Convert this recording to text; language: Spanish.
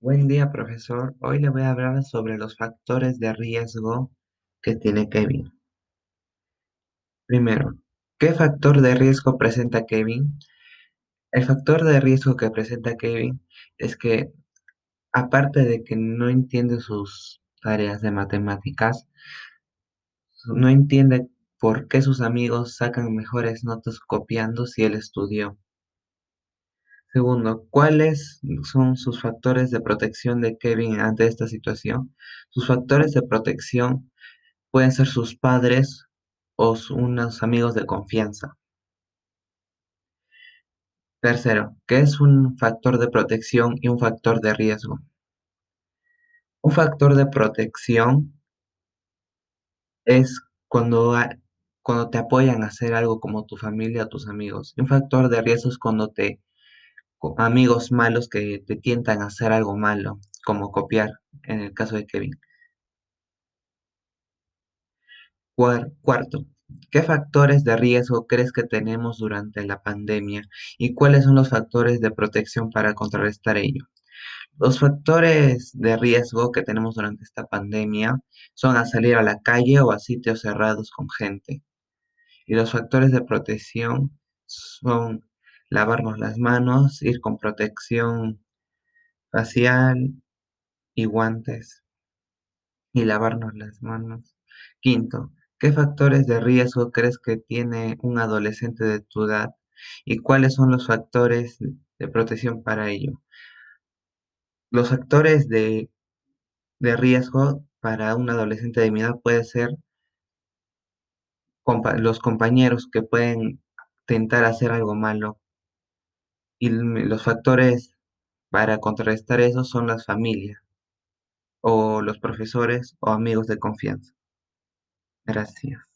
Buen día, profesor. Hoy le voy a hablar sobre los factores de riesgo que tiene Kevin. Primero, ¿qué factor de riesgo presenta Kevin? El factor de riesgo que presenta Kevin es que, aparte de que no entiende sus tareas de matemáticas, no entiende por qué sus amigos sacan mejores notas copiando si él estudió. Segundo, ¿cuáles son sus factores de protección de Kevin ante esta situación? Sus factores de protección pueden ser sus padres o unos amigos de confianza. Tercero, ¿qué es un factor de protección y un factor de riesgo? Un factor de protección es cuando, cuando te apoyan a hacer algo como tu familia o tus amigos. Y un factor de riesgo es cuando te amigos malos que te tientan a hacer algo malo, como copiar, en el caso de Kevin. Cuarto, ¿qué factores de riesgo crees que tenemos durante la pandemia y cuáles son los factores de protección para contrarrestar ello? Los factores de riesgo que tenemos durante esta pandemia son a salir a la calle o a sitios cerrados con gente. Y los factores de protección son lavarnos las manos, ir con protección facial y guantes y lavarnos las manos. Quinto, ¿qué factores de riesgo crees que tiene un adolescente de tu edad y cuáles son los factores de protección para ello? Los factores de, de riesgo para un adolescente de mi edad puede ser los compañeros que pueden intentar hacer algo malo y los factores para contrarrestar eso son las familias o los profesores o amigos de confianza. Gracias.